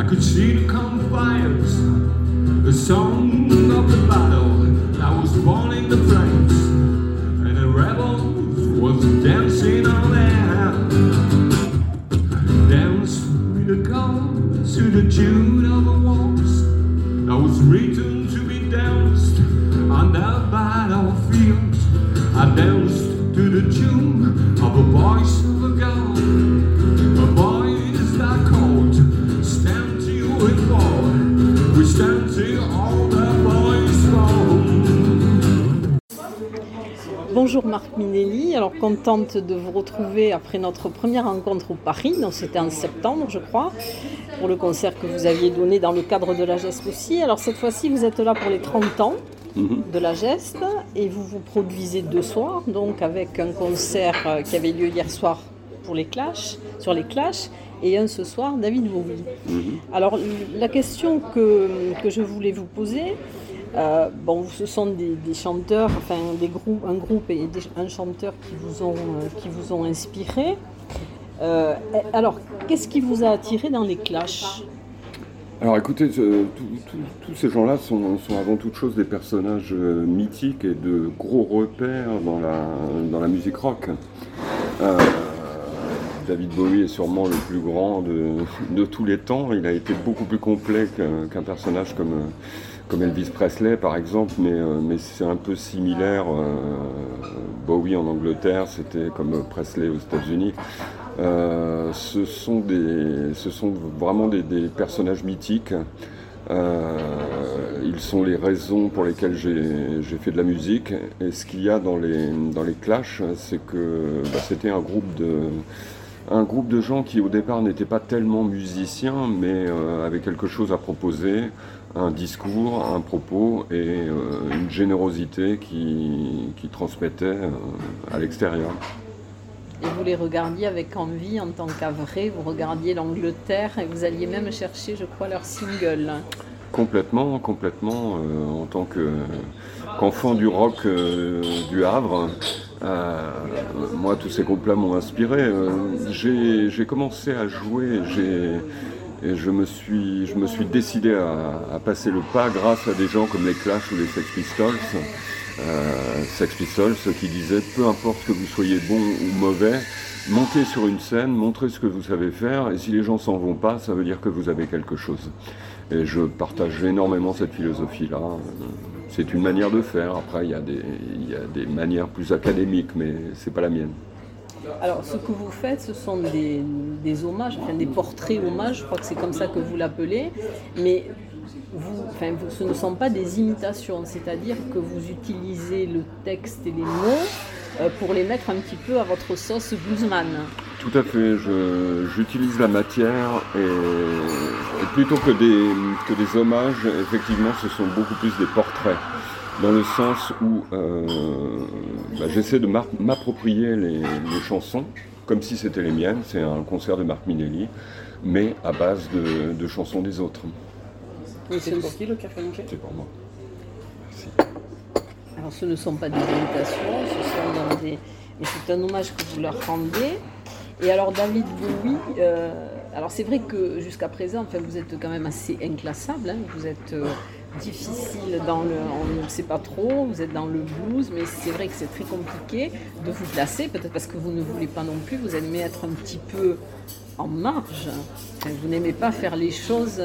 I could see the campfires. The song of the battle I was born in the flames. And the rebels was dancing on air. Dance with the gods to the tune of a waltz that was written Marc Minelli, alors contente de vous retrouver après notre première rencontre au Paris, donc c'était en septembre je crois, pour le concert que vous aviez donné dans le cadre de la Geste aussi. Alors cette fois-ci vous êtes là pour les 30 ans de la Geste et vous vous produisez deux soirs, donc avec un concert euh, qui avait lieu hier soir pour les Clash, sur les Clash, et un ce soir, David Bowie. Alors la question que, que je voulais vous poser, euh, bon, ce sont des, chanteurs, enfin des groupes, un groupe et un chanteur qui vous ont, euh, qui vous ont inspiré. Euh, alors, qu'est-ce qui vous a attiré dans les Clash Alors écoutez, tous- ces gens-là sont, avant toute chose des personnages mythiques et de gros repères dans la, dans la musique rock. David Bowie est sûrement le plus grand de, de tous les temps. Il a été beaucoup plus complet qu'un personnage comme, comme Elvis Presley par exemple, mais, euh, mais c'est un peu similaire. euh, Bowie en Angleterre, c'était comme Presley aux États-Unis. Euh, ce, sont des, ce sont vraiment des, des personnages mythiques. Euh, ils sont les raisons pour lesquelles j'ai fait de la musique. Et ce qu'il y a dans les, dans les Clash, c'est que bah, c'était un groupe de un groupe de gens qui au départ n'étaient pas tellement musiciens, mais euh, avaient quelque chose à proposer, un discours, un propos et euh, une générosité qui, qui transmettait euh, à l'extérieur. Et vous les regardiez avec envie en tant qu'avré, vous regardiez l'Angleterre et vous alliez même chercher, je crois, leur single. Complètement, complètement. euh, en tant que- qu'enfant du rock du Havre, moi, tous ces groupes-là m'ont inspiré. J'ai j'ai commencé à jouer j'ai- et je me suis, je me suis décidé à, passer le pas grâce à des gens comme les Clash ou les Sex Pistols. Euh, Sex Pistols qui disaient peu importe que vous soyez bon ou mauvais, montez sur une scène, montrez ce que vous savez faire, et si les gens s'en vont pas, ça veut dire que vous avez quelque chose. Et je partage énormément cette philosophie-là. C'est une manière de faire. Après, il y a des, il y a des manières plus académiques, mais c'est pas la mienne. Alors, ce que vous faites, ce sont des, des hommages, enfin des portraits hommages, je crois que c'est comme ça que vous l'appelez, mais vous, enfin, ce ne sont pas des imitations, c'est-à-dire que vous utilisez le texte et les mots euh, pour les mettre un petit peu à votre sauce bluesman. Tout à fait. J'utilise la matière et, et plutôt que des, que des hommages, effectivement, ce sont beaucoup plus des portraits. Dans le sens où euh, bah, j'essaie de m'approprier les, les chansons comme si c'était les miennes. C'est un concert de Marc Minelli, mais à base de, de chansons des autres. C'est pour qui le café manqué C'est pour moi. Alors ce ne sont pas des imitations, ce sont dans des... mais c'est un hommage que vous leur rendez. Et alors David Bowie, euh, alors c'est vrai que jusqu'à présent, enfin, vous êtes quand même assez inclassable, hein, vous êtes euh, difficile dans le... On ne sait pas trop, vous êtes dans le blues, mais c'est vrai que c'est très compliqué de vous placer, peut-être parce que vous ne voulez pas non plus, vous aimez être un petit peu en marge. Vous n'aimez pas faire les choses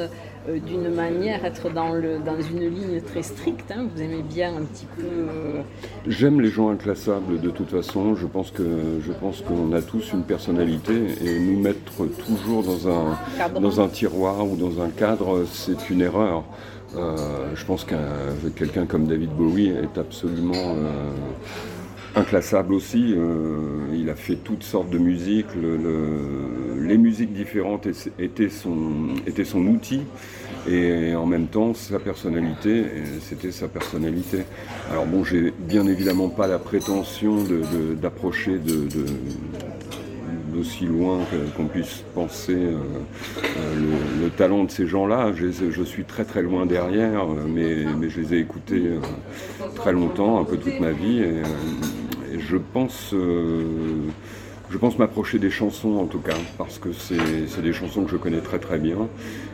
euh, d'une manière, être dans, le, dans une ligne très stricte. hein. Vous aimez bien un petit peu. euh, J'aime les gens inclassables de toute façon. Je pense que je pense qu'on a tous une personnalité et nous mettre toujours dans un dans un tiroir ou dans un cadre, c'est une erreur. Euh, je pense qu'un quelqu'un comme David Bowie est absolument inclassable aussi. euh, il a fait toutes sortes de musiques. le- le- les musiques différentes es- étaient son, outil. Et en même temps, sa personnalité, c'était sa personnalité. Alors bon, j'ai bien évidemment pas la prétention d'approcher de, d'aussi loin qu'on puisse penser euh, euh, le, le talent de ces gens-là. Je, suis très très loin derrière, mais, je les ai écoutés très longtemps, un peu toute ma vie, je pense, euh, je pense m'approcher des chansons en tout cas, parce que c'est des chansons que je connais très très bien.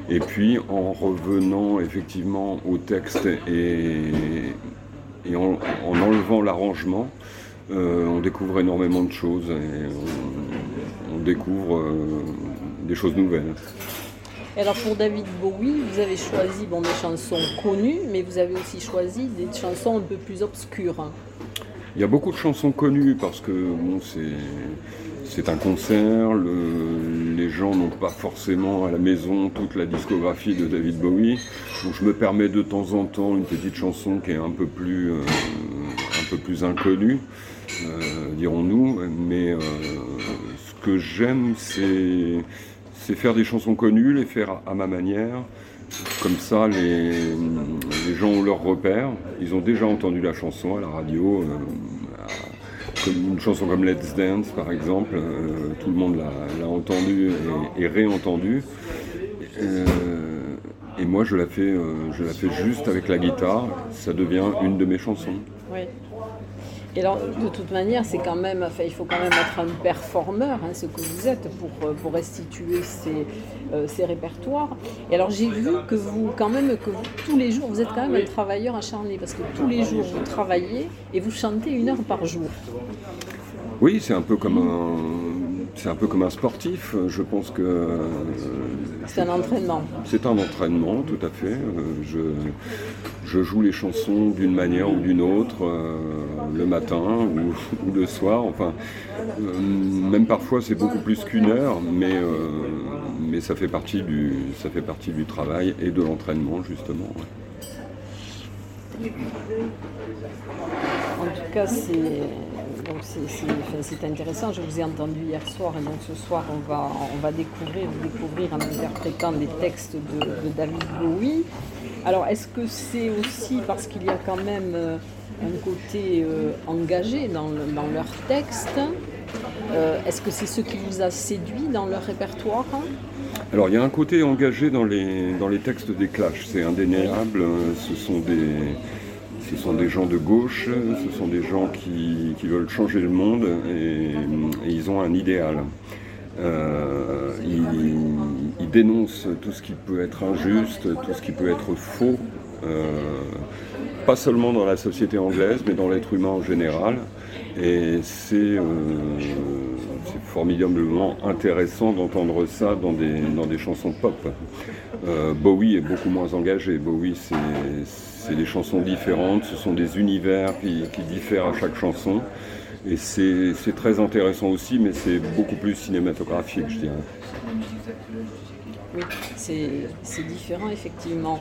Et puis en revenant effectivement au texte et, en, en enlevant l'arrangement, euh, on découvre énormément de choses et on, on découvre euh, des choses nouvelles. Et alors pour David Bowie, vous avez choisi bon, des chansons connues, mais vous avez aussi choisi des chansons un peu plus obscures. Il y a beaucoup de chansons connues parce que bon, c'est, un concert, le- les gens n'ont pas forcément à la maison toute la discographie de David Bowie. Donc je me permets de temps en temps une petite chanson qui est un peu plus, euh, un peu plus inconnue, euh, dirons-nous. Mais euh, ce que j'aime, c'est, faire des chansons connues, les faire à ma manière. Comme ça, les, gens ont leur repère. Ils ont déjà entendu la chanson à la radio. euh, une chanson comme Let's Dance, par exemple. euh, tout le monde l'a, entendue et, réentendue. Euh, et moi, je la, fais, juste avec la guitare. Ça devient une de mes chansons. Et alors, de toute manière, c'est quand même, enfin, il faut quand même être un performeur, hein, ce que vous êtes, pour, euh, pour restituer ces, euh, ces répertoires. Et alors, j'ai vu que vous, quand même, que vous, tous les jours, vous êtes quand même un travailleur acharné, parce que tous les jours, vous travaillez et vous chantez une heure par jour. Oui, c'est un peu comme un, c'est un peu comme un sportif. Je pense que euh, C'est un entraînement. C'est un entraînement, tout à fait. Euh, Je, je joue les chansons d'une manière ou d'une autre, euh, le matin ou, le soir. Enfin, euh, même parfois c'est beaucoup plus qu'une heure, mais, euh, mais ça, fait partie du, ça fait partie du travail et de l'entraînement, justement. En tout cas, c'est c'est intéressant. Je vous ai entendu hier soir et donc ce soir, on va, on va découvrir, découvrir en interprétant les textes de, de David Bowie. Alors, est-ce que c'est aussi parce qu'il y a quand même euh, un côté euh, engagé dans, le- dans leurs textes Euh, Est-ce que c'est ce qui vous a séduit dans leur répertoire? Alors il y a un côté engagé dans les, textes des Clash, c'est indéniable. Ce sont des, gens de gauche, ce sont des gens qui, veulent changer le monde et ils ont un idéal. Euh, ils dénoncent tout ce qui peut être injuste, tout ce qui peut être faux, euh, pas seulement dans la société anglaise, mais dans l'être humain en général. Et c'est euh, formidablement intéressant d'entendre ça dans des, dans des chansons pop. Bowie est beaucoup moins engagé. Bowie, c'est des chansons différentes, ce sont des univers qui diffèrent à chaque chanson. Et c'est très intéressant aussi, mais c'est beaucoup plus cinématographique, je dirais. Oui, c'est différent effectivement.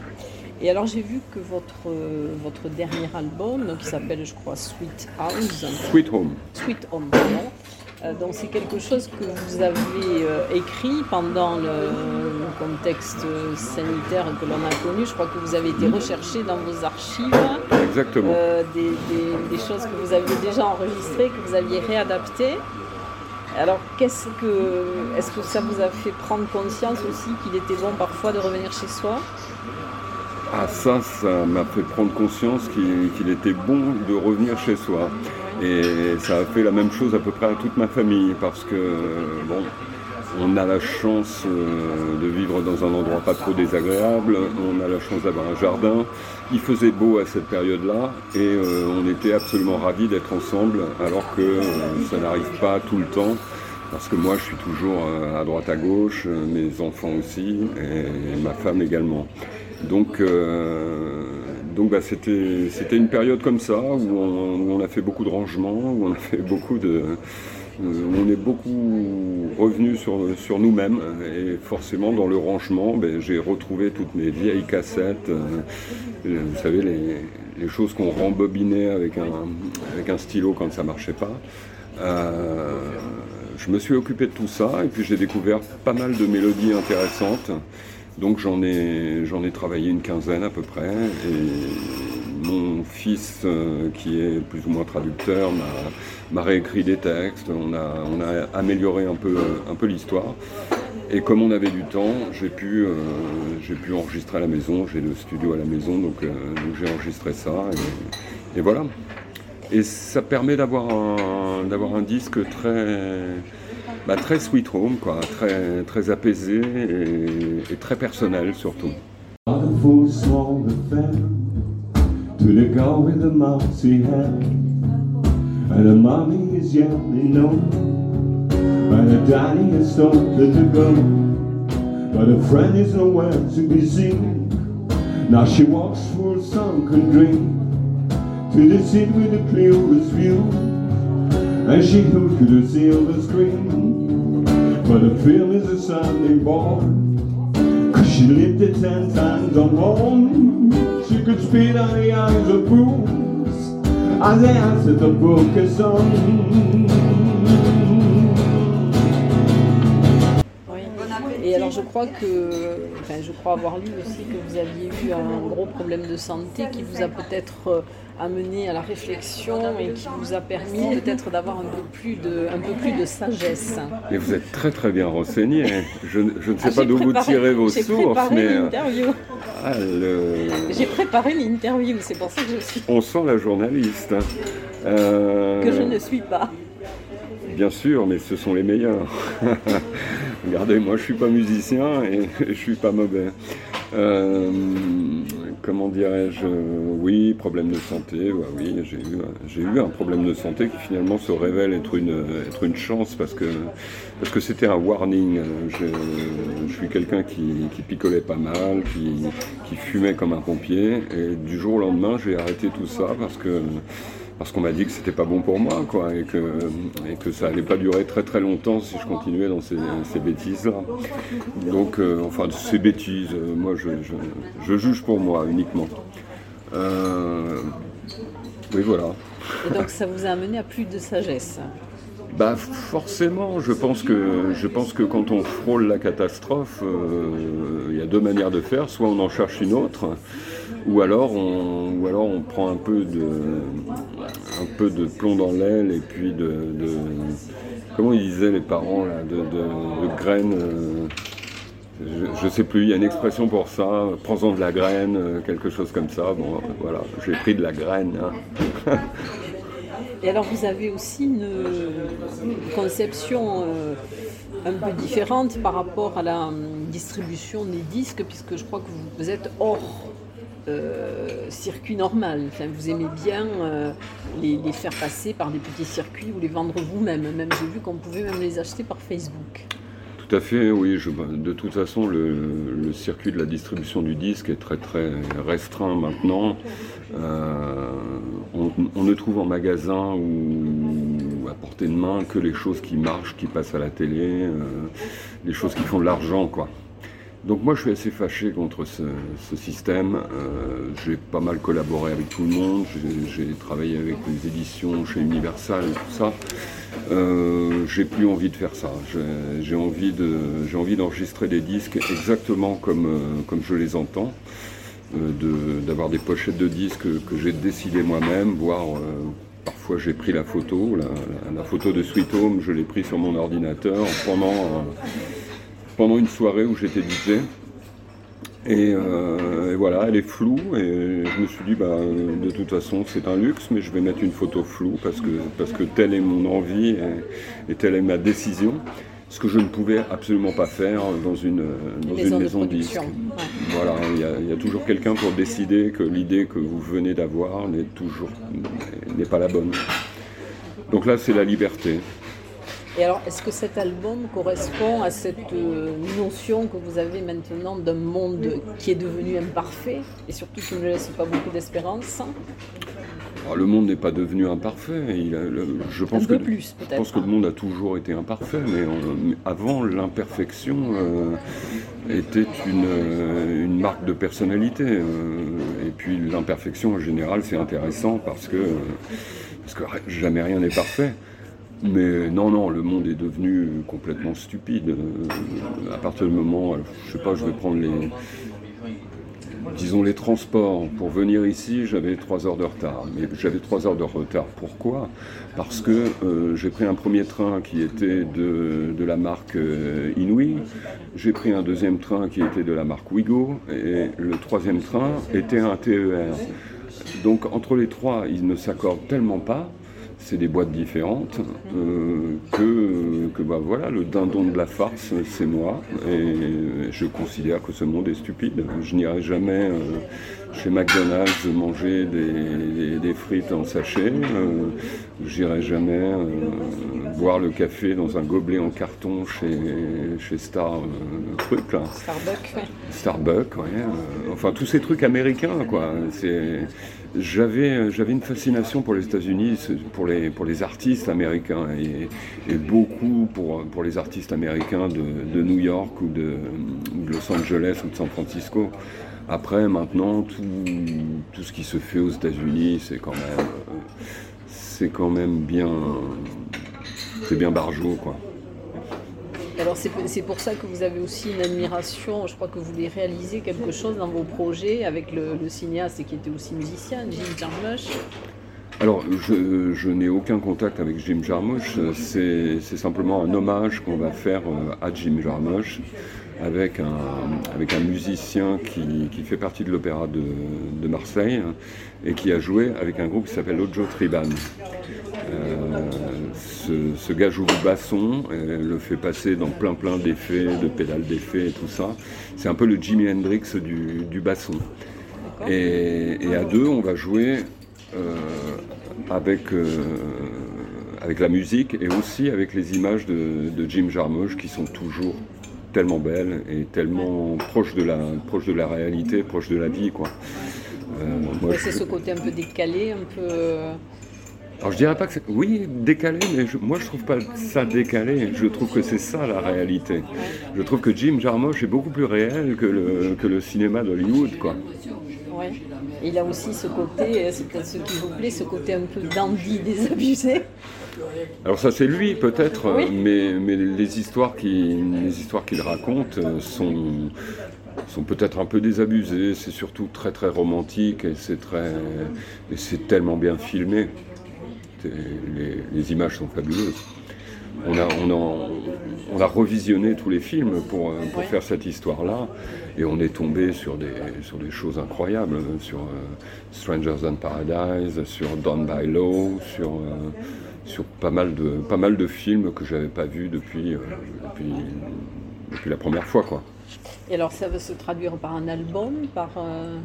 Et alors j'ai vu que votre, votre dernier album, qui s'appelle je crois Sweet House, Sweet Home. Sweet Home, pardon, donc c'est quelque chose que vous avez euh, écrit pendant le, contexte sanitaire que l'on a connu. Je crois que vous avez été recherché dans vos archives Exactement. euh, des, des- des choses que vous aviez déjà enregistrées, que vous aviez réadaptées. Alors, qu'est-ce que, est-ce que ça vous a fait prendre conscience aussi qu'il était bon parfois de revenir chez soi? Ah ça, ça m'a fait prendre conscience qu'il qu'il était bon de revenir chez soi. Et ça a fait la même chose à peu près à toute ma famille parce que, bon, on a la chance euh, de vivre dans un endroit pas trop désagréable, on a la chance d'avoir un jardin. Il faisait beau à cette période-là et euh, on était absolument ravis d'être ensemble alors que euh, ça n'arrive pas tout le temps. Parce que moi, je suis toujours à droite à gauche, mes enfants aussi, et ma femme également. Donc, euh, donc bah, c'était, c'était une période comme ça où on, a fait beaucoup de rangements, où on a fait beaucoup de, on est beaucoup revenu sur, sur nous-mêmes et forcément dans le rangement, ben, j'ai retrouvé toutes mes vieilles cassettes, euh, vous savez les, choses qu'on rembobinait avec un, avec un stylo quand ça marchait pas. Euh, je me suis occupé de tout ça et puis j'ai découvert pas mal de mélodies intéressantes. Donc j'en ai, travaillé une quinzaine à peu près. Et mon fils, euh, qui est plus ou moins traducteur, m'a, réécrit des textes. On a, on a amélioré un peu, l'histoire. Et comme on avait du temps, j'ai pu, euh, j'ai pu enregistrer à la maison. J'ai le studio à la maison, donc, euh, j'ai enregistré ça. Et, et voilà. Et ça permet d'avoir un, d'avoir un disque très, bah, très sweet home, quoi, très, très apaisé et, et très personnel surtout. To the mommy is started to go. But her friend is nowhere to be seen. Now she walks through a sunken dream to the seat with the clearest view. And she hooked to the silver screen. But the film is a Sunday born. Cause she lived it ten times on home. She could spit on the eyes of fools as they answered the book of songs. Alors je crois que, enfin, je crois avoir lu aussi que vous aviez eu un gros problème de santé qui vous a peut-être euh, amené à la réflexion et qui vous a permis peut-être d'avoir un peu plus de, un peu plus de sagesse. Et vous êtes très très bien renseigné. Je, ne- je ne sais Ah, pas d'où vous tirez vos sources, mais euh, ah, le- J'ai préparé l'interview, c'est pour ça que je suis on sent la journaliste. hein. Euh, que je ne suis pas. Bien sûr, mais ce sont les meilleurs. Regardez, moi je suis pas musicien et je suis pas mauvais. Euh, comment dirais-je? Oui, problème de santé. bah oui, j'ai eu, j'ai eu un problème de santé qui finalement se révèle être une, être une chance parce que parce que c'était un warning. Je, je suis quelqu'un qui, qui picolait pas mal, qui, qui fumait comme un pompier, et du jour au lendemain, j'ai arrêté tout ça parce que parce qu'on m'a dit que c'était pas bon pour moi, quoi, et que, ça allait pas durer très très longtemps si je continuais dans ces, bêtises-là. Donc, euh, enfin, ces bêtises, euh, moi je juge pour moi uniquement. Euh, oui, voilà. Et donc ça vous a amené à plus de sagesse. Bah forcément, je pense que quand on frôle la catastrophe, euh, il y a deux manières de faire. Soit on en cherche une autre, ou alors on, prend un peu de plomb dans l'aile et puis de, comment ils disaient les parents de, graines. euh, je, je sais plus, il y a une expression pour ça, prends-en de la graine, euh, quelque chose comme ça. Bon, voilà, j'ai pris de la graine. hein. Et alors vous avez aussi une, conception euh, un peu différente par rapport à la hum, distribution des disques, puisque je crois que vous, êtes hors euh, circuit normal. Vous aimez bien euh, les, faire passer par des petits circuits ou les vendre vous-même. Même j'ai vu qu'on pouvait même les acheter par Facebook. Tout à fait, oui. je- de toute façon, le, le circuit de la distribution du disque est très très restreint maintenant. Euh, on, ne trouve en magasin ou à portée de main que les choses qui marchent, qui passent à la télé, euh, les choses qui font de l'argent, quoi. Donc moi je suis assez fâché contre ce, système. Euh, j'ai pas mal collaboré avec tout le monde. J'ai travaillé avec les éditions chez Universal et tout ça. Euh, j'ai plus envie de faire ça. J'ai- envie d'enregistrer des disques exactement comme, comme je les entends. Euh, D'avoir des pochettes de disques que j'ai décidé moi-même, voire euh, parfois j'ai pris la photo. La, photo de Sweet Home, je l'ai pris sur mon ordinateur pendant, euh, pendant une soirée où j'étais DJ. Et, voilà, elle est floue et je me suis dit, bah, de toute façon c'est un luxe, mais je vais mettre une photo floue parce que, parce que telle est mon envie et telle est ma décision. Ce que je ne pouvais absolument pas faire dans une, dans maison une maison de. Ouais. Voilà, il y, a, il y a toujours quelqu'un pour décider que l'idée que vous venez d'avoir n'est toujours n'est pas la bonne. Donc là, c'est la liberté. Et alors, est-ce que cet album correspond à cette euh, notion que vous avez maintenant d'un monde qui est devenu imparfait? Et surtout qui ne laisse pas beaucoup d'espérance Ah, le monde n'est pas devenu imparfait. Il a- le- je pense que, plus, Je pense que le monde a toujours été imparfait, mais, on- mais avant, l'imperfection euh, était une, euh, une marque de personnalité. euh, et puis l'imperfection, en général, c'est intéressant parce que, euh, parce que jamais rien n'est parfait. Mais non, non, le monde est devenu complètement stupide. Euh, à partir du moment, je sais pas, je vais prendre les, disons les transports. Pour venir ici, j'avais trois heures de retard. Mais j'avais trois heures de retard. Pourquoi? Parce que euh, j'ai pris un premier train qui était de, de la marque euh, Inouï. J'ai pris un deuxième train qui était de la marque Wigo. Et le troisième train était un TER. Donc entre les trois, ils ne s'accordent tellement pas. C'est des boîtes différentes euh, que, que bah, voilà, le dindon de la farce, c'est moi. Et je considère que ce monde est stupide. Je n'irai jamais euh, chez McDonald's manger des, des- des frites en sachet. Euh, J'irai jamais euh, boire le café dans un gobelet en carton chez, chez Star euh, truc là. Starbucks, ouais. Starbucks, ouais, euh, enfin tous ces trucs américains, quoi. C'est, j'avais, j'avais une fascination pour les États-Unis, pour les, pour les artistes américains et, et beaucoup pour, pour les artistes américains de, de New York ou de, ou de Los Angeles ou de San Francisco. Après, maintenant, tout, tout ce qui se fait aux États-Unis, c'est quand même, c'est quand même bien, c'est bien barjot, quoi. Alors c'est c'est pour ça que vous avez aussi une admiration, je crois que vous voulez réaliser quelque chose dans vos projets avec le, le cinéaste qui était aussi musicien, Jim Jarmusch. Alors, je, je n'ai aucun contact avec Jim Jarmusch, c'est c'est simplement un hommage qu'on va faire euh, à Jim Jarmusch avec un, musicien qui, fait partie de l'opéra de, Marseille hein, et qui a joué avec un groupe qui s'appelle Ojo Triban. Euh, ce, gars joue du basson, le fait passer dans plein plein d'effets, de pédales d'effets et tout ça. C'est un peu le Jimi Hendrix du, basson. Et, à deux, on va jouer euh, avec, euh, avec la musique et aussi avec les images de, de Jim Jarmusch qui sont toujours tellement belles et tellement proches de la, proches de la réalité, proches de la vie. Quoi. Euh, je- C'est ce côté un peu décalé, un peu... euh, alors je dirais pas que c'est... Oui, décalé, mais je- moi je trouve pas ça décalé. Je trouve que c'est ça la réalité. Je trouve que Jim Jarmusch est beaucoup plus réel que le, que le cinéma d'Hollywood, quoi. ouais. Il a aussi ce côté, euh, c'est peut-être ce qui vous plaît, ce côté un peu dandy, désabusé. Alors ça c'est lui peut-être, Oui. mais, mais les histoires qu'il raconte euh, sont, sont peut-être un peu désabusées. C'est surtout très très romantique et c'est tellement bien filmé. Les, les images sont fabuleuses. On a, on, a, on a revisionné tous les films pour, euh, pour faire cette histoire-là et on est tombé sur des, sur des choses incroyables, euh, sur euh, Strangers Than Paradise, sur Down by Law, sur, euh, sur pas, mal de, pas mal de films que j'avais pas vus depuis, euh, depuis, depuis la première fois. Quoi. Et alors ça va se traduire par un album, par euh,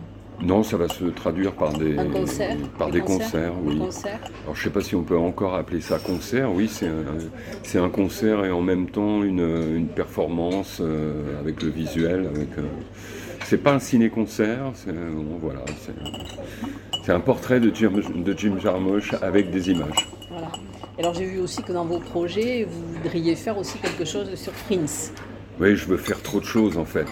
Non, ça va se traduire par des, un concert par des concerts, oui. concert Alors je sais pas si on peut encore appeler ça concert. Oui, c'est un, un concert et en même temps une, une performance euh, avec le visuel. Avec, c'est pas un ciné-concert. C'est, bon, voilà, un portrait de Jim, de Jim Jarmusch avec des images. Voilà. Alors j'ai vu aussi que dans vos projets, vous voudriez faire aussi quelque chose sur Prince. Oui, je veux faire trop de choses en fait.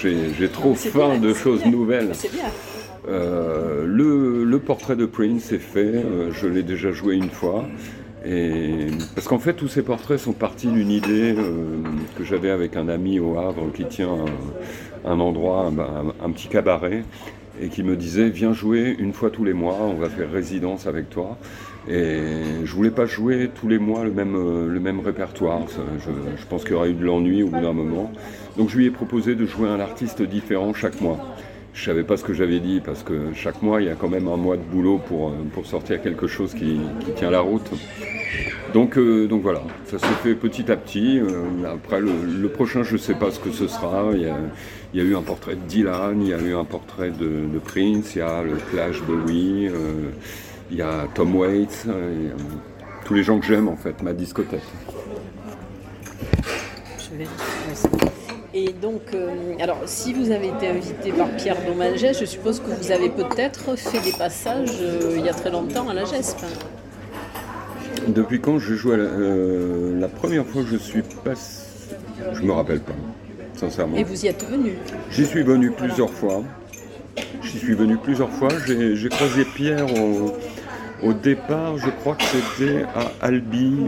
J'ai, j'ai trop faim de choses bien. nouvelles. C'est bien. Euh, le, le portrait de Prince est fait, euh, je l'ai déjà joué une fois. Et, parce qu'en fait, tous ces portraits sont partis d'une idée euh, que j'avais avec un ami au Havre qui tient un, un endroit, un petit cabaret, et qui me disait Viens jouer une fois tous les mois, on va faire résidence avec toi. Et je voulais pas jouer tous les mois le même, euh, répertoire. Je, pense qu'il y aurait eu de l'ennui au bout d'un moment. Donc je lui ai proposé de jouer un artiste différent chaque mois. Je savais pas ce que j'avais dit parce que chaque mois il y a quand même un mois de boulot pour, euh, sortir quelque chose qui, tient la route. Donc, euh, voilà, ça se fait petit à petit. Après le, prochain je sais pas ce que ce sera. Il y a, eu un portrait de Dylan, il y a eu un portrait de, de Prince, il y a le Clash Bowie, euh, il y a Tom Waits, euh, a tous les gens que j'aime en fait, ma discothèque. Je vais. Et donc, euh, alors, si vous avez été invité par Pierre Dominget, je suppose que vous avez peut-être fait des passages euh, il y a très longtemps à la GESP. Depuis quand je joue à la, euh, la première fois que je suis passé, je me rappelle pas, sincèrement. Et vous y êtes venu. J'y suis venu plusieurs fois. J'y suis venu plusieurs fois. J'ai j'ai croisé Pierre au, au départ, je crois que c'était à Albi.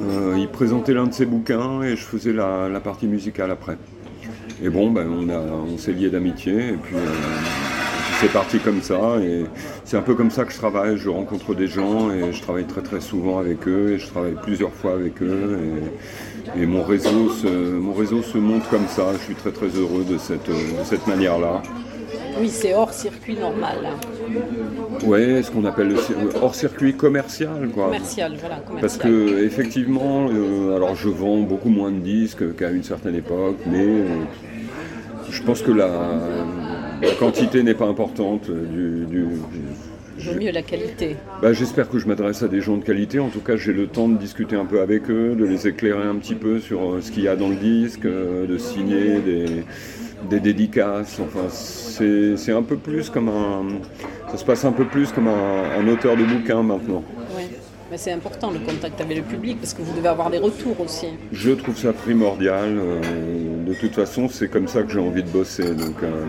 Euh, il présentait l'un de ses bouquins et je faisais la, partie musicale après. Et bon, ben, on, s'est liés d'amitié et puis, euh, c'est parti comme ça. Et c'est un peu comme ça que je travaille. Je rencontre des gens et je travaille très très souvent avec eux et je travaille plusieurs fois avec eux. Et, mon, réseau se, monte comme ça. Je suis très très heureux de cette, de cette manière-là. Oui, c'est hors circuit normal, hein. Ouais, ce qu'on appelle le cir- hors circuit commercial, quoi. commercial, voilà, commercial. Parce que effectivement, euh, alors je vends beaucoup moins de disques qu'à une certaine époque, mais euh, je pense que la, la quantité n'est pas importante. euh, Du, vaut mieux la qualité. bah, J'espère que je m'adresse à des gens de qualité. En tout cas, j'ai le temps de discuter un peu avec eux, de les éclairer un petit peu sur ce qu'il y a dans le disque, de signer des, des dédicaces. Enfin, c'est un peu plus comme un, ça se passe un peu plus comme un, un auteur de bouquin maintenant. Ouais. Mais c'est important le contact avec le public parce que vous devez avoir des retours aussi. Je trouve ça primordial. euh, de toute façon, c'est comme ça que j'ai envie de bosser. Donc, euh,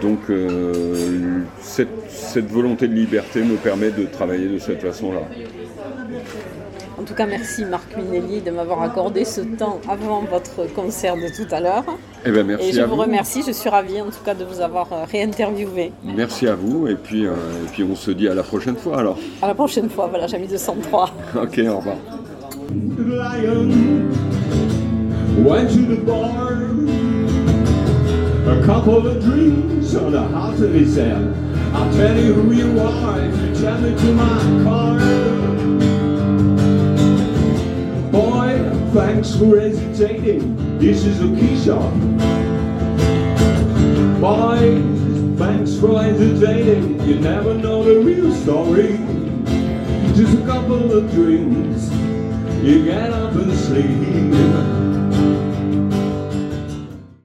donc euh, cette, cette volonté de liberté me permet de travailler de cette façon-là. En tout cas, merci Marc Minelli de m'avoir accordé ce temps avant votre concert de tout à l'heure. Eh ben, merci Et je à vous vous. remercie, je suis ravie en tout cas de vous avoir euh, réinterviewé. Merci à vous. Et puis, euh, et puis, on se dit à la prochaine fois alors. À la prochaine fois, voilà, j'ai mis 203. Ok, au revoir. The lion went to the bar. A couple of drinks on the heart of his head. I'll tell you who you are if you tell me to my car. Thanks for hesitating. This is a key. Boy, thanks for hesitating. You never know the real story. Just a couple of drinks. You get up and sleep.